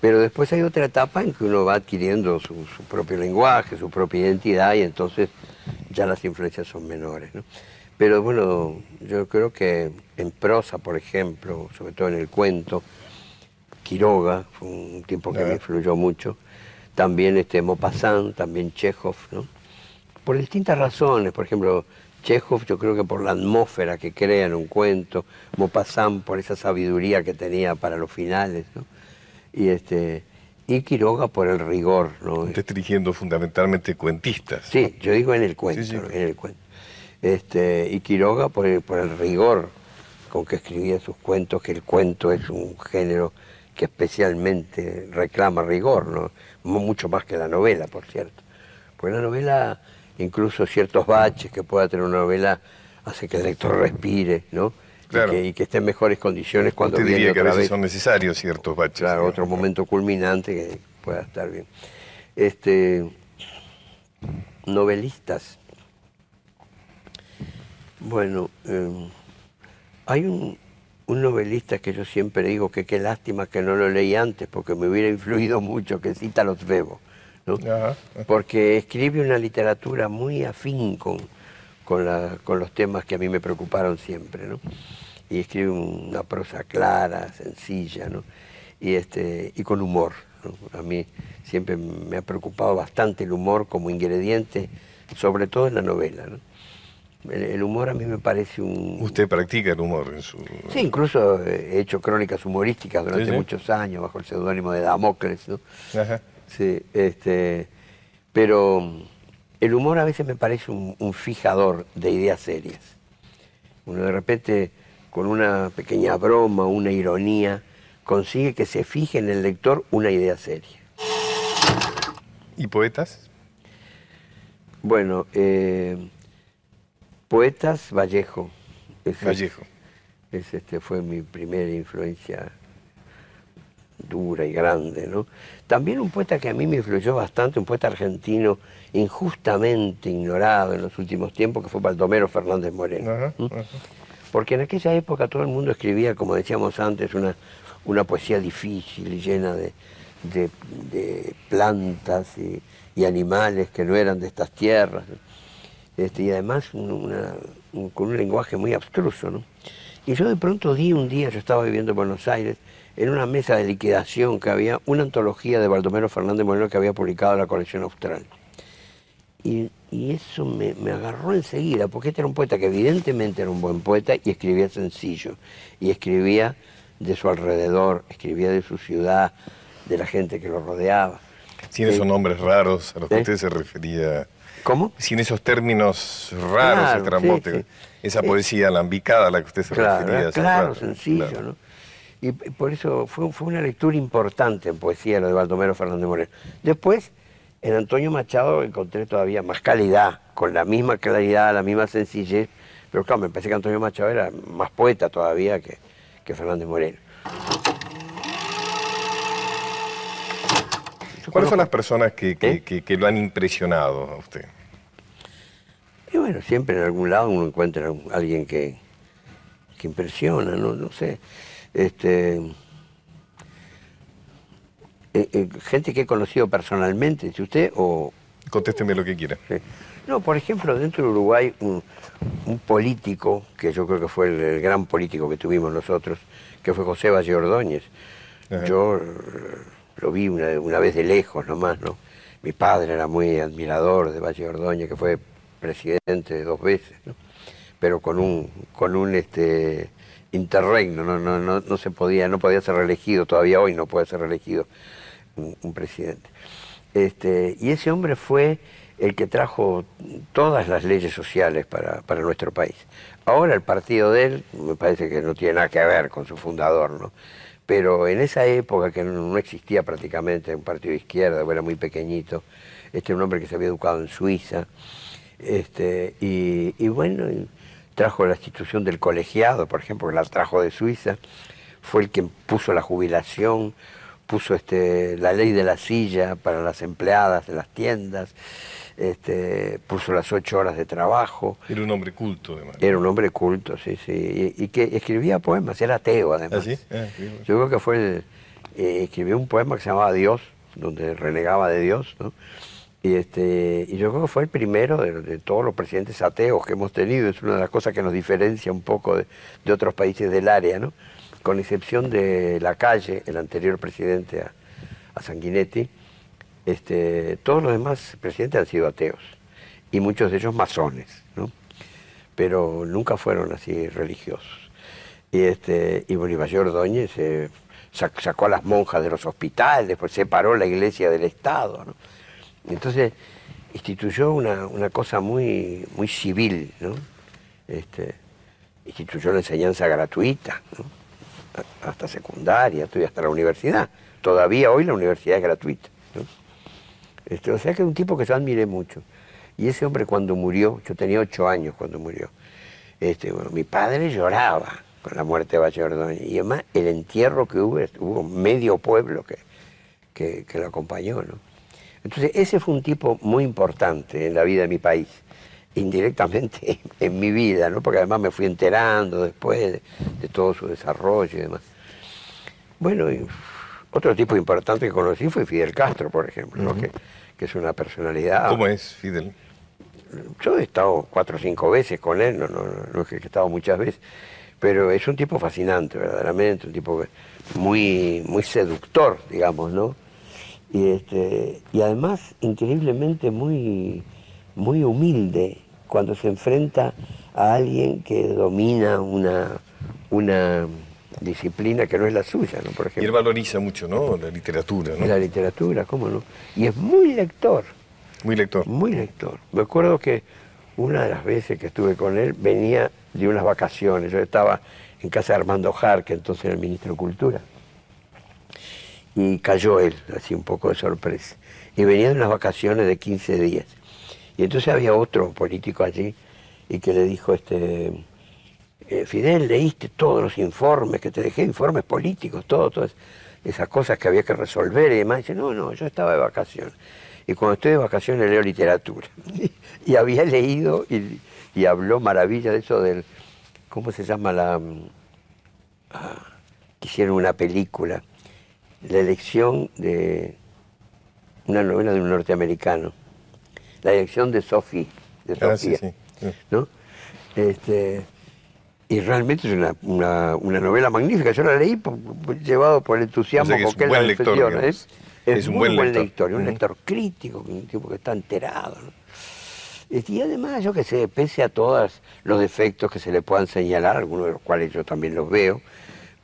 Pero después hay otra etapa en que uno va adquiriendo su, propio lenguaje, su propia identidad y entonces ya las influencias son menores, ¿no? Pero bueno, yo creo que en prosa, por ejemplo, sobre todo en el cuento, Quiroga, fue un tiempo que me influyó mucho, también este Maupassant, también Chekhov, ¿no? Por distintas razones, por ejemplo, Chekhov yo creo que por la atmósfera que crea en un cuento, Maupassant por esa sabiduría que tenía para los finales, ¿no? Y este y Quiroga por el rigor, ¿no? Usted está dirigiendo fundamentalmente cuentistas. Sí, yo digo en el cuento, en el cuento. Este, y Quiroga por el, por el rigor con que escribía sus cuentos, que el cuento es un género que especialmente reclama rigor, ¿no? Mucho más que la novela, por cierto. Pues la novela incluso ciertos baches que pueda tener una novela hace que el lector respire, ¿no? Y, que, esté en mejores condiciones cuando Usted viene diría que a veces son necesarios ciertos baches. Claro, otro momento culminante que pueda estar bien. Este, novelistas. Bueno, em, hay un, un, novelista que yo siempre digo que qué lástima que no lo leí antes porque me hubiera influido mucho, que cita Los Bebo. Porque escribe una literatura muy afín con, con, los temas que a mí me preocuparon siempre, ¿no? Y escribe una prosa clara, sencilla, ¿no? Y, este, y con humor. A mí siempre me ha preocupado bastante el humor como ingrediente, sobre todo en la novela, ¿no? El, humor a mí me parece un... ¿Usted practica el humor en su...? Sí, incluso he hecho crónicas humorísticas durante muchos años bajo el seudónimo de Damocles, ¿no? Ajá. Sí, este, pero el humor a veces me parece un, fijador de ideas serias. Uno de repente, con una pequeña broma, una ironía, consigue que se fije en el lector una idea seria. ¿Y poetas? Bueno, eh, poetas Vallejo. Vallejo. Es, este, fue mi primera influencia dura y grande, ¿no? También un poeta que a mí me influyó bastante, un poeta argentino injustamente ignorado en los últimos tiempos, que fue Baldomero Fernández Moreno. Porque en aquella época todo el mundo escribía, como decíamos antes, una, una poesía difícil, y llena de, de, plantas y, animales que no eran de estas tierras. Este, y además con un lenguaje muy abstruso. ¿no? Y yo de pronto di un día, yo estaba viviendo en Buenos Aires, en una mesa de liquidación que había una antología de Baldomero Fernández Moreno que había publicado la colección austral. Y, eso me, agarró enseguida, porque este era un poeta que evidentemente era un buen poeta y escribía sencillo, y escribía de su alrededor, escribía de su ciudad, de la gente que lo rodeaba. Sin esos nombres raros a los que ¿Eh? usted se refería. ¿Cómo? Sin esos términos raros, claro, esa eh, poesía alambicada a la que usted se refería. Claro, sencillo, ¿no? Y por eso fue, fue, una lectura importante en poesía lo de Baldomero Fernández Moreno. Después, en Antonio Machado encontré todavía más calidad, con la misma claridad, la misma sencillez, pero claro, me parece que Antonio Machado era más poeta todavía que, que Fernández Moreno. ¿Cuáles son las personas que, ¿Eh? que, que, lo han impresionado a usted? Y bueno, siempre en algún lado uno encuentra a alguien que, que impresiona, ¿no? no sé. Este, eh, eh, gente que he conocido personalmente, si usted o... Contésteme lo que quiera. No, por ejemplo, dentro de Uruguay, un, político, que yo creo que fue el, gran político que tuvimos nosotros, que fue José Valle Ordóñez. Yo lo vi una, vez de lejos nomás, ¿no? Mi padre era muy admirador de Valle Ordóñez, que fue presidente dos veces, ¿no? Pero con un, con un este, interregno, no, no, no, no se podía, no podía ser reelegido, todavía hoy no puede ser reelegido un, presidente. Este, y ese hombre fue el que trajo todas las leyes sociales para, para, nuestro país. Ahora el partido de él me parece que no tiene nada que ver con su fundador, ¿no? Pero en esa época que no existía prácticamente un partido de izquierda, era muy pequeñito, este era un hombre que se había educado en Suiza, este, y, bueno, trajo la institución del colegiado, por ejemplo, que la trajo de Suiza, fue el que puso la jubilación, puso este, la ley de la silla para las empleadas de las tiendas, este, puso las ocho horas de trabajo. Era un hombre culto, además. Era un hombre culto, sí, sí, y, que escribía poemas, era ateo, además. ¿Ah, ah, Yo creo que fue el, eh, escribió un poema que se llamaba Dios, donde renegaba de Dios, ¿no? Y, este, y yo creo que fue el primero de, todos los presidentes ateos que hemos tenido. Es una de las cosas que nos diferencia un poco de, otros países del área, ¿no? Con excepción de la calle, el anterior presidente a, Sanguinetti, este, todos los demás presidentes han sido ateos. Y muchos de ellos masones. Pero nunca fueron así religiosos. Y, este, y Bolívar Ordóñez sacó a las monjas de los hospitales, después separó la iglesia del Estado. Entonces instituyó una, cosa muy, muy civil, ¿no? Este, instituyó la enseñanza gratuita, hasta secundaria, hasta la universidad. Todavía hoy la universidad es gratuita. Este, o sea que es un tipo que yo admiré mucho. Y ese hombre cuando murió, yo tenía ocho años cuando murió, este, mi padre lloraba con la muerte de Valle Y además el entierro que hubo, hubo medio pueblo que, que, lo acompañó. ¿no? Entonces, ese fue un tipo muy importante en la vida de mi país, indirectamente en mi vida, ¿no? porque además me fui enterando después de, todo su desarrollo y demás. Bueno, y otro tipo importante que conocí fue Fidel Castro, por ejemplo, que, es una personalidad... ¿Cómo es Fidel? Yo he estado cuatro o cinco veces con él, no, no, no es que he estado muchas veces, pero es un tipo fascinante, verdaderamente, un tipo muy, muy seductor, digamos, ¿no? y, este, y además increíblemente muy, muy humilde cuando se enfrenta a alguien que domina una, una disciplina que no es la suya, ¿no? Por ejemplo. Y él valoriza mucho, ¿no? La literatura, ¿no? La literatura, ¿cómo no? Y es muy lector. Muy lector. Muy lector. Me acuerdo que una de las veces que estuve con él venía de unas vacaciones. Yo estaba en casa de Armando Jar, que entonces era el ministro de Cultura y cayó él, así un poco de sorpresa. Y venía de unas vacaciones de 15 días. Y entonces había otro político allí y que le dijo, este, eh, Fidel, leíste todos los informes que te dejé, informes políticos, todo, todas esas cosas que había que resolver y demás. Y dice, no, no, yo estaba de vacaciones. Y cuando estoy de vacaciones leo literatura. y había leído y, habló maravilla de eso del, ¿cómo se llama la... Ah, hicieron una película la elección de una novela de un norteamericano, la elección de Sophie, de ah, Sofía, ¿no? Este, Y realmente es una, novela magnífica. Yo la leí llevado por el entusiasmo con que él la lector, Es, es, un buen lector, un lector crítico, un tipo que está enterado. Y además, yo que sé, pese a todos los defectos que se le puedan señalar, algunos de los cuales yo también los veo,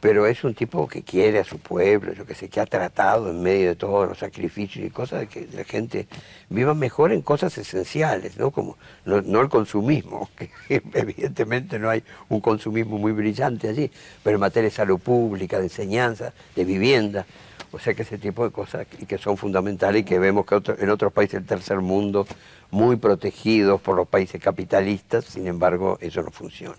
pero es un tipo que quiere a su pueblo, yo que sé, que ha tratado en medio de todos los sacrificios y cosas de que la gente viva mejor en cosas esenciales, ¿no? Como no, el consumismo, que evidentemente no hay un consumismo muy brillante allí, pero en materia de salud pública, de enseñanza, de vivienda, o sea que ese tipo de cosas y que son fundamentales y que vemos que en otros países del tercer mundo, muy protegidos por los países capitalistas, sin embargo, eso no funciona.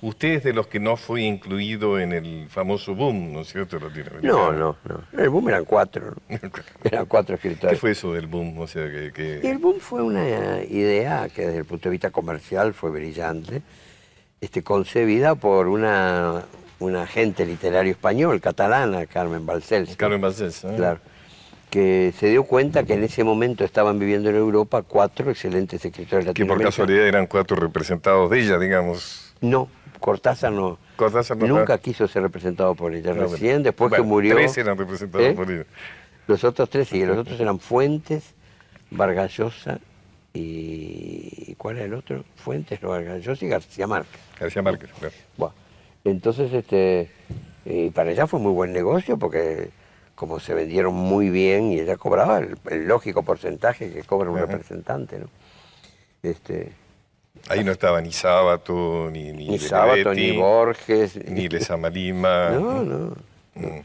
Usted es de los que no fue incluido en el famoso boom, ¿no es cierto? No, no, no. El boom eran cuatro. eran cuatro escritores. ¿Qué fue eso del boom? O sea, que, El boom fue una idea que desde el punto de vista comercial fue brillante, este, concebida por una, una agente literario español, catalana, Carmen Balcells. Carmen Balcells, ¿eh? Claro que se dio cuenta que en ese momento estaban viviendo en Europa cuatro excelentes escritores latinoamericanos. Que por casualidad eran cuatro representados de ella, digamos. No, Cortázar no. Nunca quiso ser representado por ella. Recién, después que murió. Tres eran representados ¿eh? por ella. Los otros tres, sí, los otros eran Fuentes, Vargallosa y. ¿Cuál era el otro? Fuentes, Vargallosa y García Márquez. García Márquez, claro. Bueno, entonces, este. Y para ella fue muy buen negocio porque como se vendieron muy bien y ella cobraba el, lógico porcentaje que cobra un representante, ¿no? Este, Ahí no estaba ni Sábato, ni Ni, ni Sábato, ni Borges. Ni Lezama Lima. No, no. Mm.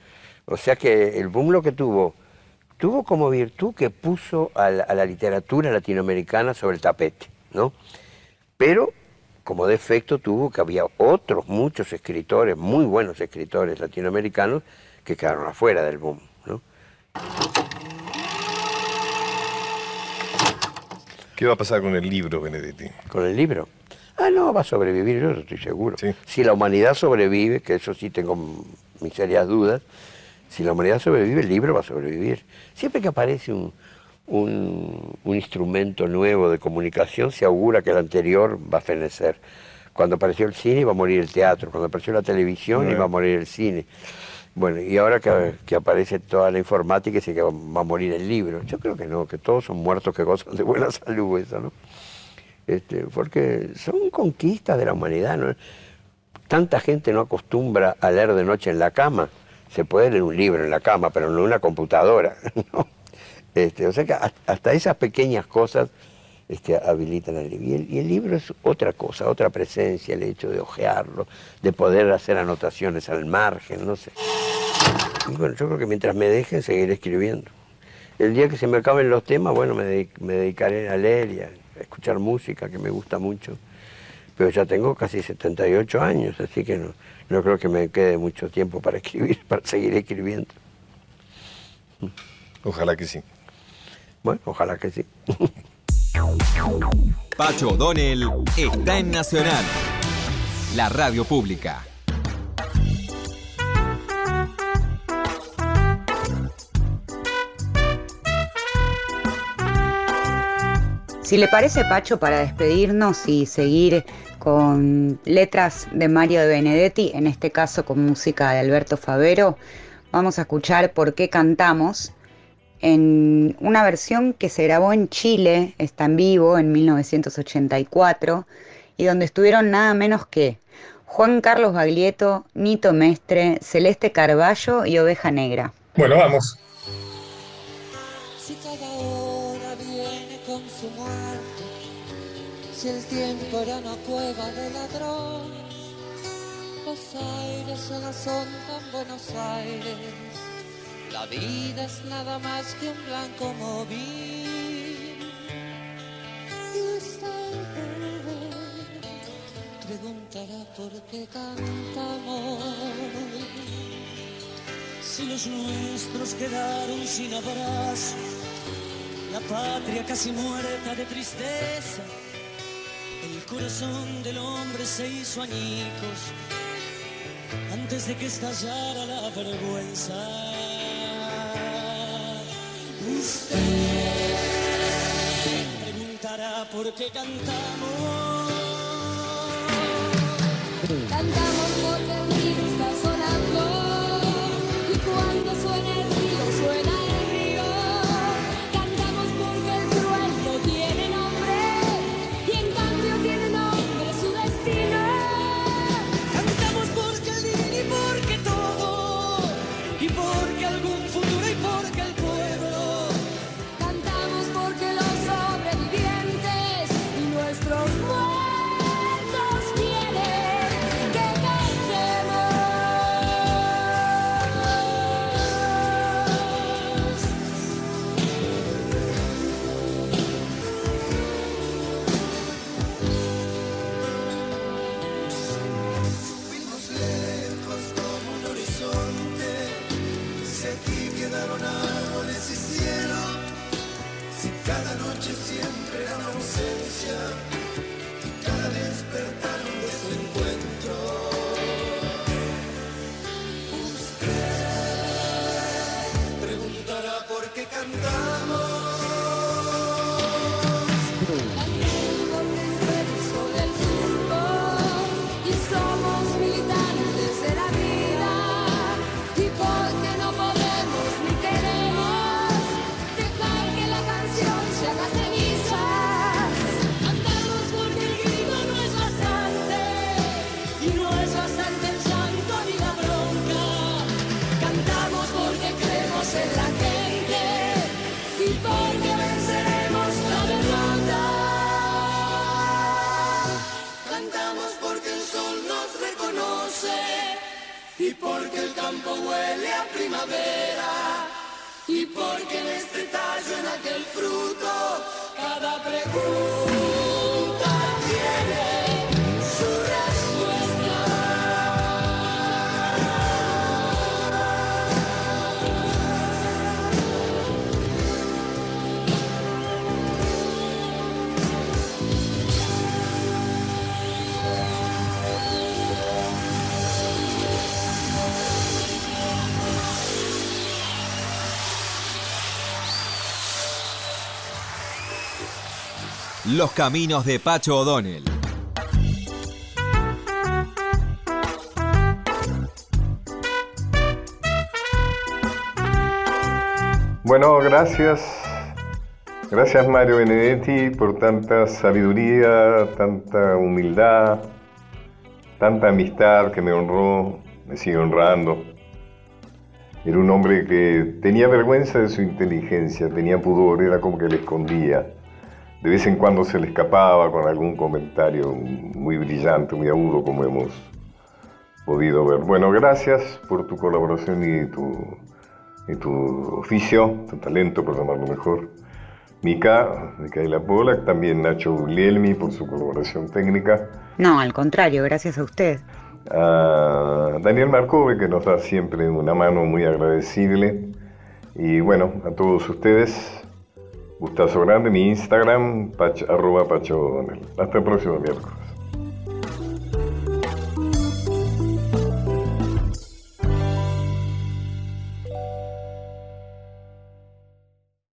O sea que el boom lo que tuvo, tuvo como virtud que puso a la, literatura latinoamericana sobre el tapete, ¿no? Pero como defecto tuvo que había otros muchos escritores, muy buenos escritores latinoamericanos, que quedaron afuera del boom, ¿no? ¿Qué va a pasar con el libro, Benedetti? ¿Con el libro? Ah, no, va a sobrevivir, yo estoy seguro. Si la humanidad sobrevive, que eso sí tengo mis serias dudas, si la humanidad sobrevive, el libro va a sobrevivir. Siempre que aparece un, un, instrumento nuevo de comunicación, se augura que el anterior va a fenecer. Cuando apareció el cine iba a morir el teatro, cuando apareció la televisión iba a morir el cine. Bueno, y ahora que, aparece toda la informática, dice que va, a morir el libro. Yo creo que no, que todos son muertos que gozan de buena salud, eso, ¿no? Este, porque son conquistas de la humanidad, ¿no? Tanta gente no acostumbra a leer de noche en la cama. Se puede leer un libro en la cama, pero no en una computadora, ¿no? Este, o sea que hasta esas pequeñas cosas este, habilitan el libro. Y el, libro es otra cosa, otra presencia, el hecho de ojearlo, de poder hacer anotaciones al margen, no sé. Y bueno, yo creo que mientras me dejen seguiré escribiendo. El día que se me acaben los temas, bueno, me, dedicaré a leer y a escuchar música, que me gusta mucho. Pero ya tengo casi 78 años, así que no, no creo que me quede mucho tiempo para escribir, para seguir escribiendo. Ojalá que sí. Bueno, ojalá que sí. Pacho O'Donnell está en Nacional, la radio pública. Si le parece, Pacho, para despedirnos y seguir con letras de Mario de Benedetti, en este caso con música de Alberto Favero, vamos a escuchar Por qué cantamos en una versión que se grabó en Chile, está en vivo, en 1984, y donde estuvieron nada menos que Juan Carlos Baglietto, Nito Mestre, Celeste Carballo y Oveja Negra. Bueno, vamos. Si cada hora viene con su muerte, si el tiempo era una cueva de ladrón, los aires solo son tan Buenos Aires la vida es nada más que un blanco móvil. Y esta preguntará por qué cantamos. Si los nuestros quedaron sin abrazo, la patria casi muerta de tristeza, el corazón del hombre se hizo añicos antes de que estallara la vergüenza. Usted preguntará por qué cantamos. Cantamos porque Los caminos de Pacho O'Donnell. Bueno, gracias. Gracias Mario Benedetti por tanta sabiduría, tanta humildad, tanta amistad que me honró, me sigue honrando. Era un hombre que tenía vergüenza de su inteligencia, tenía pudor, era como que le escondía. De vez en cuando se le escapaba con algún comentario muy brillante, muy agudo, como hemos podido ver. Bueno, gracias por tu colaboración y tu, y tu oficio, tu talento, por llamarlo mejor. Mica, Micaela Polak, también Nacho Guglielmi por su colaboración técnica. No, al contrario, gracias a usted. A Daniel Marcove, que nos da siempre una mano muy agradecible. Y bueno, a todos ustedes, gustazo grande, mi Instagram, pach, arroba Pacho. Hasta el próximo miércoles.